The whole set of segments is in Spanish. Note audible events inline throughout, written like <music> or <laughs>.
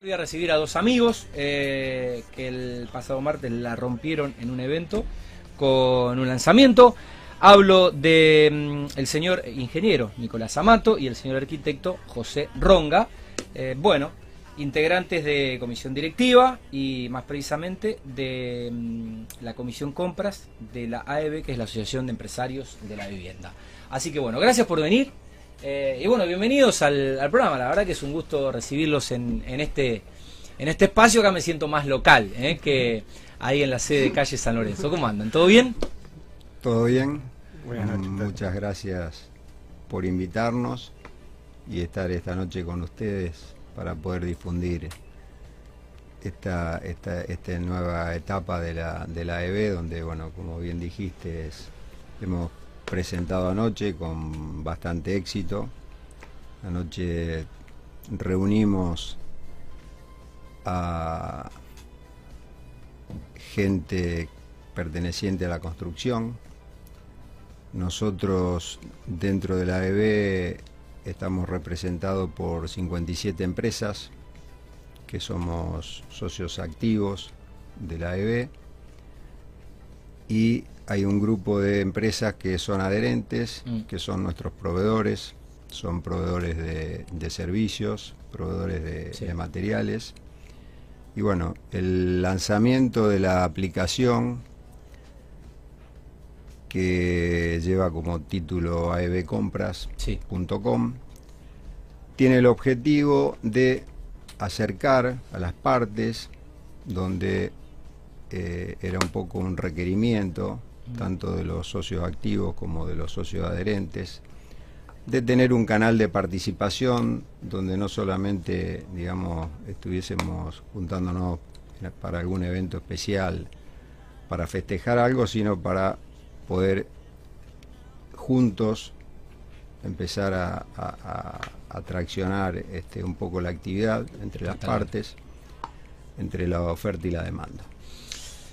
Voy a recibir a dos amigos eh, que el pasado martes la rompieron en un evento con un lanzamiento. Hablo de mm, el señor ingeniero Nicolás Amato y el señor arquitecto José Ronga. Eh, bueno, integrantes de comisión directiva y más precisamente de mm, la comisión compras de la AEB, que es la Asociación de Empresarios de la Vivienda. Así que bueno, gracias por venir. Eh, y bueno, bienvenidos al, al programa. La verdad que es un gusto recibirlos en, en este en este espacio. Acá me siento más local eh, que ahí en la sede de calle San Lorenzo. ¿Cómo andan? ¿Todo bien? Todo bien. Buenas noches. Muchas gracias por invitarnos y estar esta noche con ustedes para poder difundir esta, esta, esta nueva etapa de la, de la EB, donde, bueno, como bien dijiste, es- hemos presentado anoche con bastante éxito. Anoche reunimos a gente perteneciente a la construcción. Nosotros dentro de la EB estamos representados por 57 empresas que somos socios activos de la EB y hay un grupo de empresas que son adherentes, Mm. que son nuestros proveedores, son proveedores de, de servicios, proveedores de, Sí. de materiales. Y bueno, el lanzamiento de la aplicación que lleva como título aebcompras.com Sí. tiene el objetivo de acercar a las partes donde eh, era un poco un requerimiento tanto de los socios activos como de los socios adherentes de tener un canal de participación donde no solamente digamos estuviésemos juntándonos para algún evento especial para festejar algo sino para poder juntos empezar a, a- a- a traccionar este, un poco la actividad entre las partes, entre la oferta y la demanda.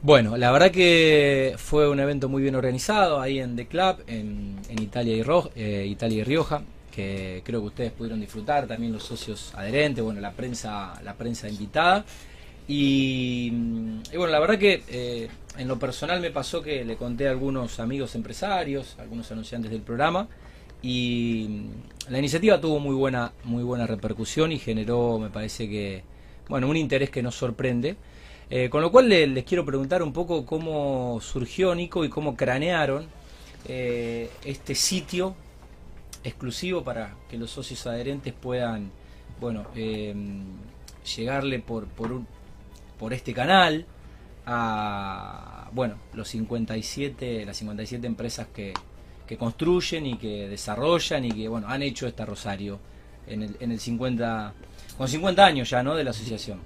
Bueno, la verdad que fue un evento muy bien organizado ahí en The Club, en, en Italia, y Ro- eh, Italia y Rioja, que creo que ustedes pudieron disfrutar, también los socios adherentes, bueno, la prensa, la prensa invitada. Y, mm, y bueno, la verdad que eh, en lo personal me pasó que le conté a algunos amigos empresarios, algunos anunciantes del programa, y mm, la iniciativa tuvo muy buena, muy buena repercusión y generó, me parece que, bueno, un interés que nos sorprende. Eh, con lo cual le- les quiero preguntar un poco cómo surgió Nico y cómo cranearon eh, este sitio exclusivo para que los socios adherentes puedan, bueno, eh, llegarle por, por, un- por este canal a, bueno, los 57, las 57 empresas que, que construyen y que desarrollan y que, bueno, han hecho esta Rosario en el, en el 50, con 50 años ya, ¿no? De la asociación.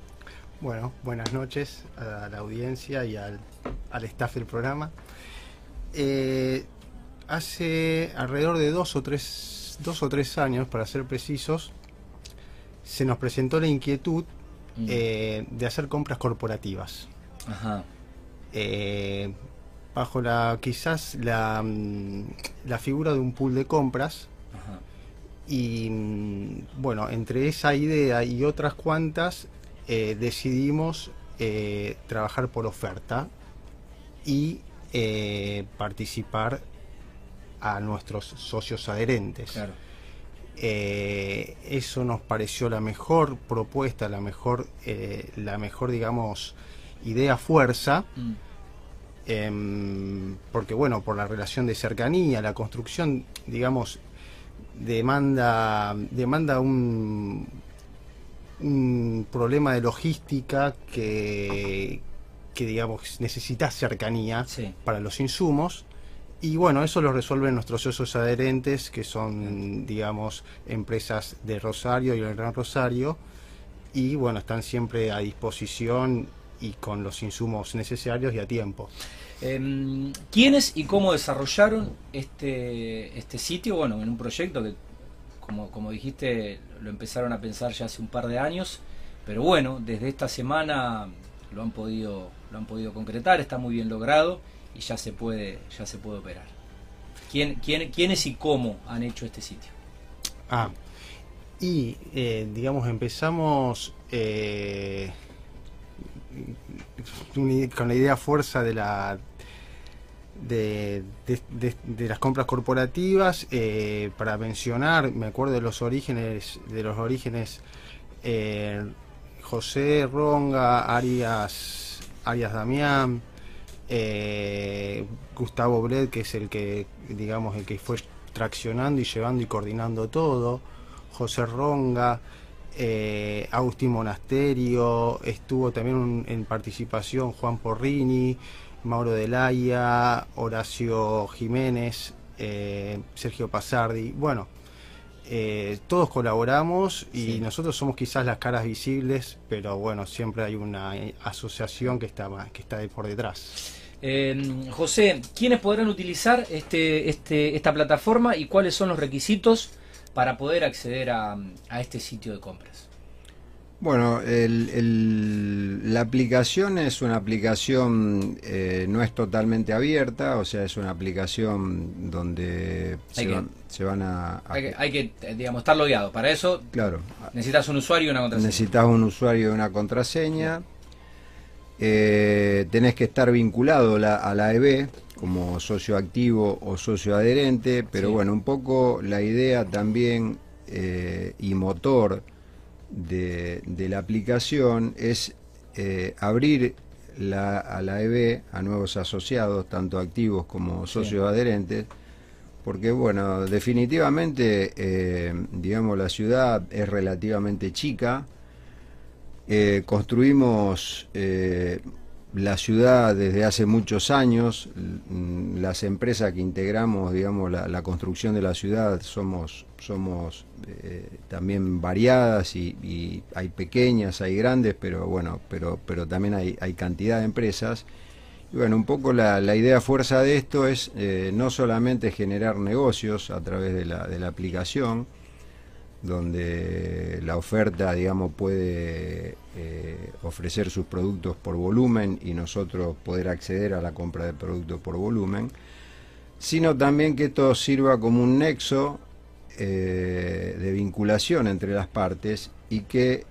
Bueno, buenas noches a la audiencia y al, al staff del programa. Eh, hace alrededor de dos o tres, dos o tres años, para ser precisos, se nos presentó la inquietud Mm. eh, de hacer compras corporativas. Ajá. Eh, bajo la quizás la, mm, la figura de un pool de compras Ajá. y mm, bueno, entre esa idea y otras cuantas eh, decidimos eh, trabajar por oferta y eh, participar a nuestros socios adherentes. Claro. Eso nos pareció la mejor propuesta, la mejor, la mejor digamos, idea fuerza. Mm. Em, porque bueno, por la relación de cercanía, la construcción, digamos, demanda, demanda un, un problema de logística que, que digamos necesita cercanía Sí. para los insumos. Y bueno, eso lo resuelven nuestros socios adherentes, que son, digamos, empresas de Rosario y el Gran Rosario. Y bueno, están siempre a disposición y con los insumos necesarios y a tiempo. Em, ¿Quiénes y cómo desarrollaron este, este sitio? Bueno, en un proyecto que, como, como dijiste, lo empezaron a pensar ya hace un par de años, pero bueno, desde esta semana lo han podido, lo han podido concretar, está muy bien logrado y ya se puede, ya se puede operar. ¿Quién, quién, ¿Quiénes y cómo han hecho este sitio? Ah, Y, eh, digamos, empezamos eh, con la idea fuerza de la de, de, las compras corporativas eh, para mencionar me acuerdo de los orígenes de los orígenes José Ronga Arias Arias Damián Gustavo Bled que es el que digamos el que fue traccionando y llevando y coordinando todo José Ronga, eh, Agustín Monasterio, estuvo también en participación Juan Porrini, Mauro Delaya, Horacio Jiménez, eh, Sergio Pasardi, bueno, eh, todos colaboramos y nosotros somos quizás las caras visibles, pero bueno, siempre hay una asociación que está, que está por detrás. José, ¿quiénes podrán utilizar este, este, esta plataforma y cuáles son los requisitos para poder acceder a, este sitio de compras? Bueno, la aplicación es una aplicación, eh, no es totalmente abierta, o sea, es una aplicación donde se, van, a... hay, que, digamos, estar logueado. Para eso claro, necesitas un usuario y una contraseña. Necesitas un usuario y una contraseña. Eh, tenés que estar vinculado a la EB, como socio activo o socio adherente, pero bueno, un poco la idea también eh, y motor de, la aplicación es eh, abrir a la EB a nuevos asociados, tanto activos como socios adherentes, porque bueno, definitivamente, eh, digamos, la ciudad es relativamente chica, construimos la ciudad desde hace muchos años, las empresas que integramos, digamos, la, construcción de la ciudad somos, somos eh, también variadas y, hay pequeñas, hay grandes, pero bueno, pero, pero también hay, hay cantidad de empresas. Y bueno, un poco la, la idea fuerza de esto es eh, no solamente generar negocios a través de la, de la aplicación, donde la oferta, digamos, puede eh, ofrecer sus productos por volumen y nosotros poder acceder a la compra de productos por volumen, sino también que esto sirva como un nexo eh, de vinculación entre las partes y que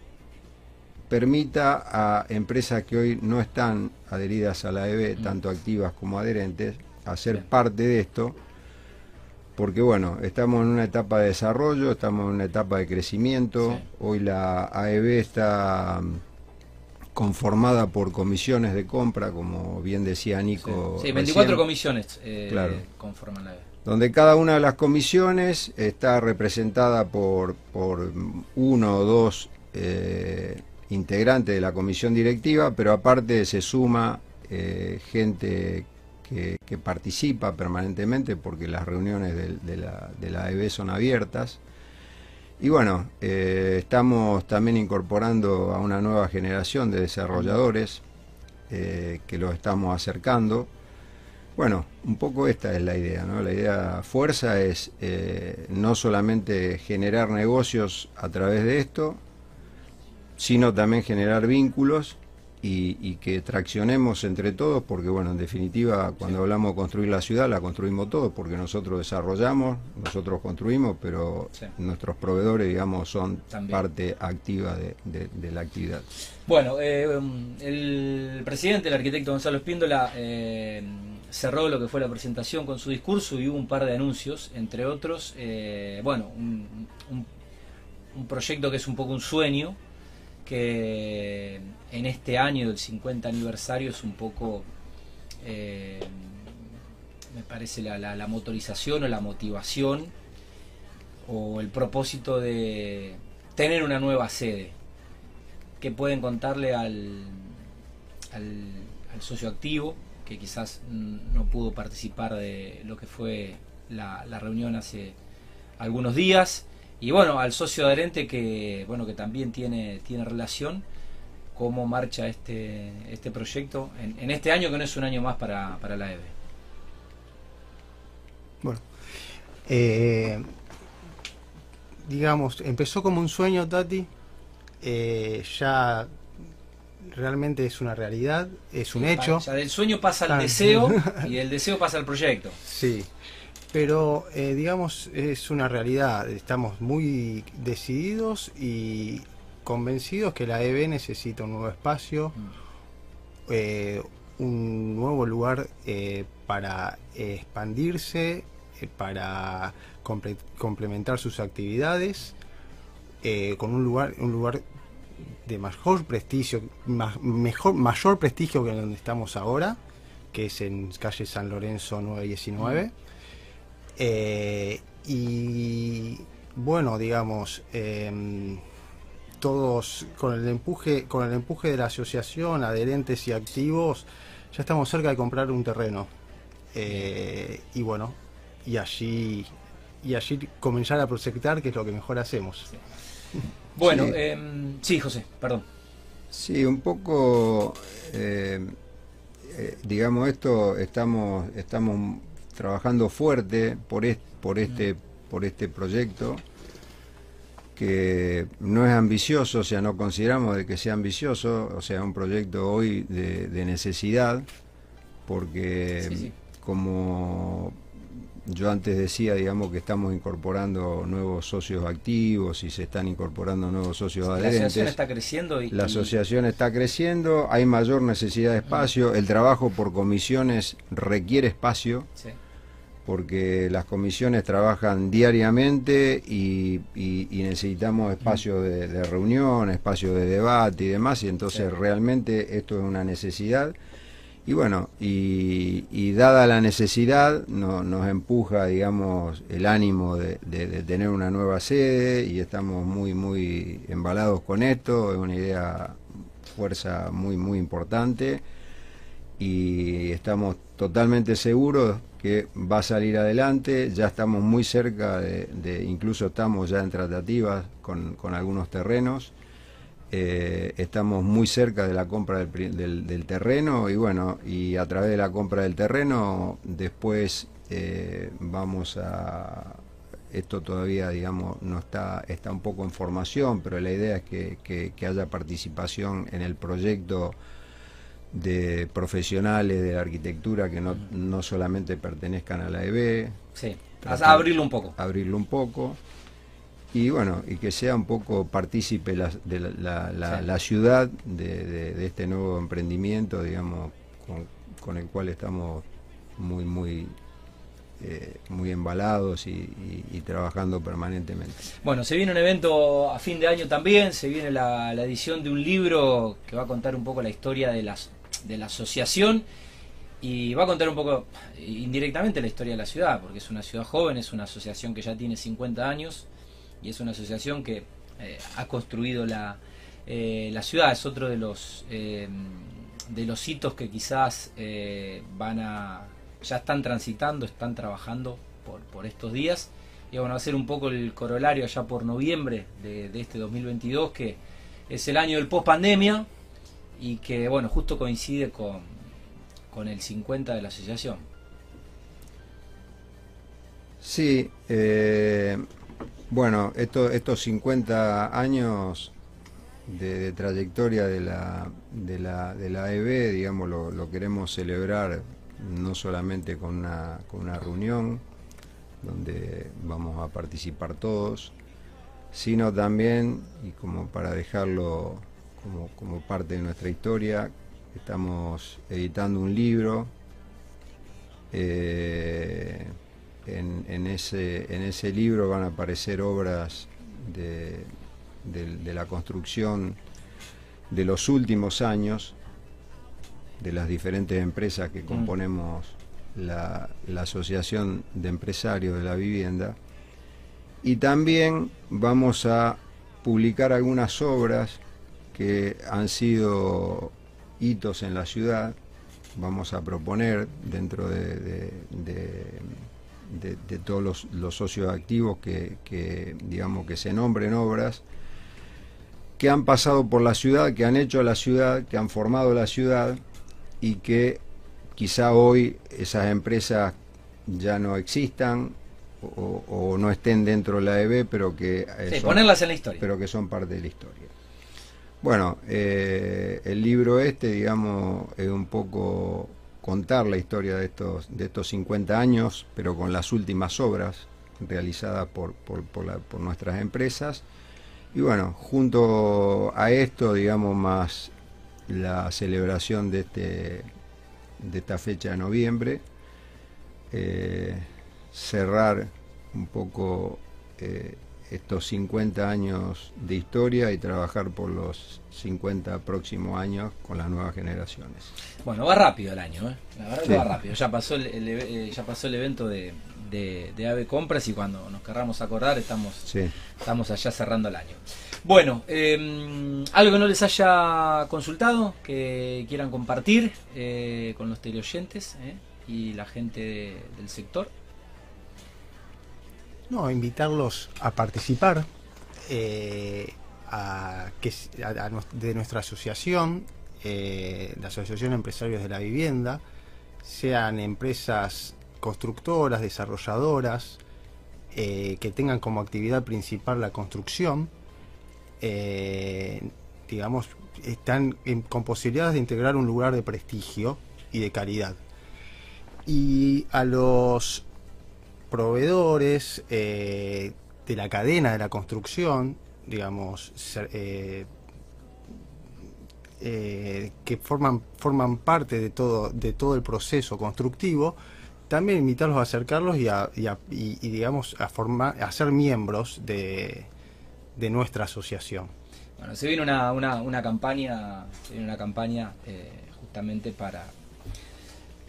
permita a empresas que hoy no están adheridas a la EB, tanto activas como adherentes, hacer parte de esto porque bueno, estamos en una etapa de desarrollo, estamos en una etapa de crecimiento, hoy la AEB está mm, conformada por comisiones de compra, como bien decía Nico. Sí, 24 comisiones eh, conforman la AEB. Donde cada una de las comisiones está representada por, por uno o dos eh, integrantes de la comisión directiva, pero aparte se suma eh, gente que, participa permanentemente porque las reuniones de, la, de EB son abiertas. Y bueno, eh, estamos también incorporando a una nueva generación de desarrolladores eh, que los estamos acercando. Bueno, un poco esta es la idea, ¿no? La idea fuerza es eh, no solamente generar negocios a través de esto, sino también generar vínculos y, que traccionemos entre todos, porque bueno, en definitiva, cuando hablamos de construir la ciudad, la construimos todos, porque nosotros desarrollamos, nosotros construimos, pero nuestros proveedores, digamos, son parte activa de, la actividad. Bueno, eh, el presidente, el arquitecto Gonzalo Espíndola, eh, cerró lo que fue la presentación con su discurso y hubo un par de anuncios, entre otros, eh, bueno, un, un proyecto que es un poco un sueño, que en este año del 50 aniversario es un poco, eh, me parece, la, motorización o la motivación o el propósito de tener una nueva sede. que pueden contarle al, al, socio activo que quizás no pudo participar de lo que fue la, la reunión hace algunos días? Y bueno, al socio adherente que, bueno, que también tiene, tiene relación cómo marcha este, este proyecto en, este año que no es un año más para, la EVE. Bueno, eh, digamos, empezó como un sueño, Tati, eh, ya realmente es una realidad, es un hecho. O sea, del sueño pasa al deseo <laughs> y del deseo pasa al proyecto. Sí. pero eh, digamos es una realidad. Estamos muy decididos y convencidos que la EB necesita un nuevo espacio, mm. eh, un nuevo lugar eh, para expandirse, para complementar sus actividades, con un lugar, un lugar de mayor prestigio, mejor, mayor prestigio que donde estamos ahora, que es en calle San Lorenzo 919. Eh, y bueno, digamos, em, todos con el empuje, con el empuje de la asociación, adherentes y activos, ya estamos cerca de comprar un terreno. Eh, y bueno, y allí y allí comenzar a proyectar que es lo que mejor hacemos. Bueno, em, sí, José, perdón. Sí, un poco, eh, digamos esto, estamos, estamos trabajando fuerte por, por, este, por este proyecto que no es ambicioso, o sea, no consideramos de que sea ambicioso, o sea, un proyecto hoy de, necesidad, porque como yo antes decía, digamos, que estamos incorporando nuevos socios activos y se están incorporando nuevos socios adherentes. La asociación está creciendo. Y, la asociación está creciendo, hay mayor necesidad de espacio, el trabajo por comisiones requiere espacio. Sí porque las comisiones trabajan diariamente y, necesitamos espacio de, reunión, espacio de debate y demás, y entonces realmente esto es una necesidad. Y bueno, y, dada la necesidad, nos empuja, digamos, el ánimo de, de, tener una nueva sede y estamos muy, muy embalados con esto, es una idea, fuerza muy, muy importante y estamos totalmente seguros que va a salir adelante. Ya estamos muy cerca de, incluso estamos ya en tratativas con, algunos terrenos. Eh, estamos muy cerca de la compra del, terreno y bueno, y a través de la compra del terreno después eh, vamos a... Esto todavía, digamos, no está, está un poco en formación, pero la idea es que haya participación en el proyecto de profesionales de la arquitectura que no, no solamente pertenezcan a la EB. Sí, abrirlo un poco. Abrirlo un poco. Y bueno, y que sea un poco partícipe la, de la, la, ciudad de, de, este nuevo emprendimiento, digamos, con, el cual estamos muy, muy eh, muy embalados y, y, trabajando permanentemente. Bueno, se viene un evento a fin de año también, se viene la, la, edición de un libro que va a contar un poco la historia de las de la asociación y va a contar un poco indirectamente la historia de la ciudad, porque es una ciudad joven, es una asociación que ya tiene 50 años y es una asociación que eh, ha construido la, eh, la ciudad, es otro de los, eh, de los hitos que quizás van a, ya están transitando, están trabajando por, por estos días. Y bueno, va a ser un poco el corolario allá por noviembre de, de este 2022, que es el año del post pandemia, y que bueno, justo coincide con, con el 50 de la asociación. Sí, eh, bueno, estos 50 años de, trayectoria de la, de, la, de la EB, digamos, lo, queremos celebrar no solamente con una, con una reunión donde vamos a participar todos, sino también, y como para dejarlo como, parte de nuestra historia. Estamos editando un libro. Eh, en, ese, en ese libro van a aparecer obras de, la construcción de los últimos años de las diferentes empresas que mm. componemos la, la, Asociación de Empresarios de la Vivienda. Y también vamos a publicar algunas obras que han sido hitos en la ciudad, vamos a proponer dentro de, de, todos los, socios activos que, digamos que se nombren obras que han pasado por la ciudad, que han hecho la ciudad, que han formado la ciudad y que quizá hoy esas empresas ya no existan o, no estén dentro de la EB, pero que eh, ponerlas en la historia. Pero que son parte de la historia. Bueno, eh, el libro este, digamos, es un poco contar la historia de estos, de estos 50 años, pero con las últimas obras realizadas por, por, por, nuestras empresas. Y bueno, junto a esto, digamos, más la celebración de, este, de esta fecha de noviembre, eh, cerrar un poco eh, estos 50 años de historia y trabajar por los 50 próximos años con las nuevas generaciones. Bueno, va rápido el año, ¿eh? la verdad que va rápido. Ya pasó el, eh, ya pasó el evento de, de, Ave Compras y cuando nos querramos acordar estamos, estamos allá cerrando el año. Bueno, em, algo que no les haya consultado, que quieran compartir eh, con los teleoyentes y la gente del sector. No, invitarlos a participar eh, a, que, de nuestra asociación, eh, la Asociación Empresarios de la Vivienda, sean empresas constructoras, desarrolladoras, eh, que tengan como actividad principal la construcción, digamos, están con posibilidades de integrar un lugar de prestigio y de calidad. Y a los proveedores eh, de la cadena de la construcción, digamos, eh, eh, que forman, forman parte de todo, de todo el proceso constructivo, también invitarlos a acercarlos y, a, y, digamos, a, formar, a ser miembros de, de nuestra asociación. Bueno, se viene una, una, una campaña, se viene una campaña justamente para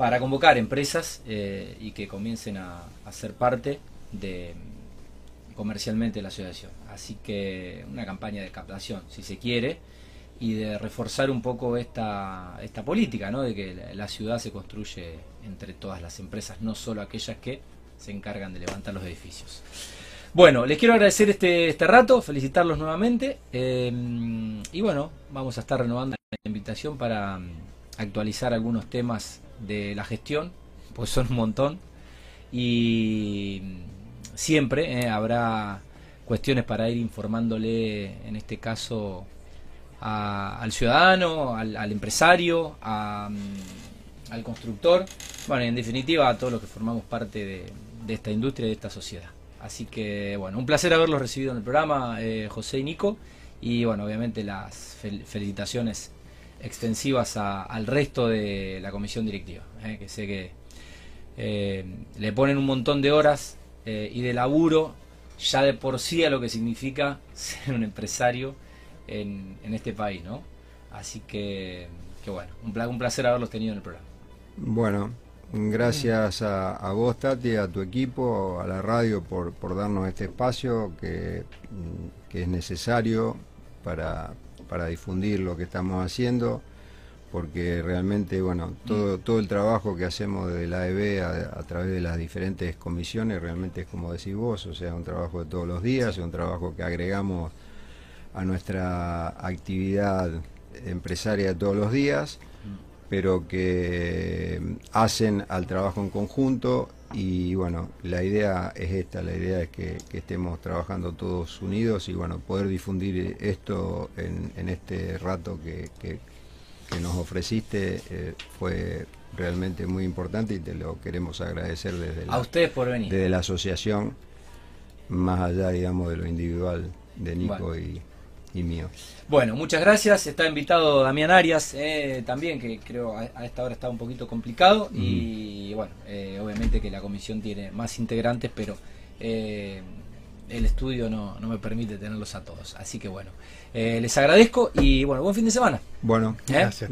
para convocar empresas eh, y que comiencen a, ser parte de comercialmente la asociación. Así que una campaña de captación, si se quiere, y de reforzar un poco esta, esta política, ¿no? de que la ciudad se construye entre todas las empresas, no solo aquellas que se encargan de levantar los edificios. Bueno, les quiero agradecer este, este rato, felicitarlos nuevamente eh, y bueno, vamos a estar renovando la invitación para mm, actualizar algunos temas de la gestión, pues son un montón, y siempre eh, habrá cuestiones para ir informándole, en este caso, al ciudadano, al, empresario, mm, al constructor, bueno, en definitiva a todos los que formamos parte de, esta industria y de esta sociedad. Así que, bueno, un placer haberlos recibido en el programa, eh, José y Nico, y bueno, obviamente las felicitaciones extensivas al resto de la comisión directiva, eh, que sé que eh, le ponen un montón de horas eh, y de laburo ya de por sí a lo que significa <laughs> ser un empresario en, este país, ¿no? Así que, bueno, un, un, placer haberlos tenido en el programa. Bueno, gracias a, a, vos, Tati, a tu equipo, a la radio por, darnos este espacio que es necesario para, para difundir lo que estamos haciendo, porque realmente, bueno, todo, todo el trabajo que hacemos de la AEB a, través de las diferentes comisiones, realmente es como decís vos, o sea, un trabajo de todos los días, es un trabajo que agregamos a nuestra actividad empresaria de todos los días, pero que hacen al trabajo en conjunto y bueno, la idea es esta, la idea es que, estemos trabajando todos unidos y bueno, poder difundir esto en, este rato que, nos ofreciste eh, fue realmente muy importante y te lo queremos agradecer desde la, ustedes por venir. desde la asociación, más allá digamos de lo individual de Nico y y mío. Bueno, muchas gracias. Está invitado Damián Arias eh, también, que creo a, esta hora está un poquito complicado. Y bueno, eh, obviamente que la comisión tiene más integrantes, pero eh, el estudio no, no, me permite tenerlos a todos. Así que bueno, les agradezco y bueno, buen fin de semana. Bueno, gracias.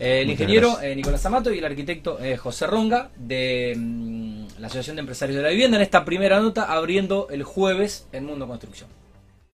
el ingeniero Nicolás Amato y el arquitecto José Ronga de mm, la Asociación de Empresarios de la Vivienda en esta primera nota abriendo el jueves en Mundo Construcción.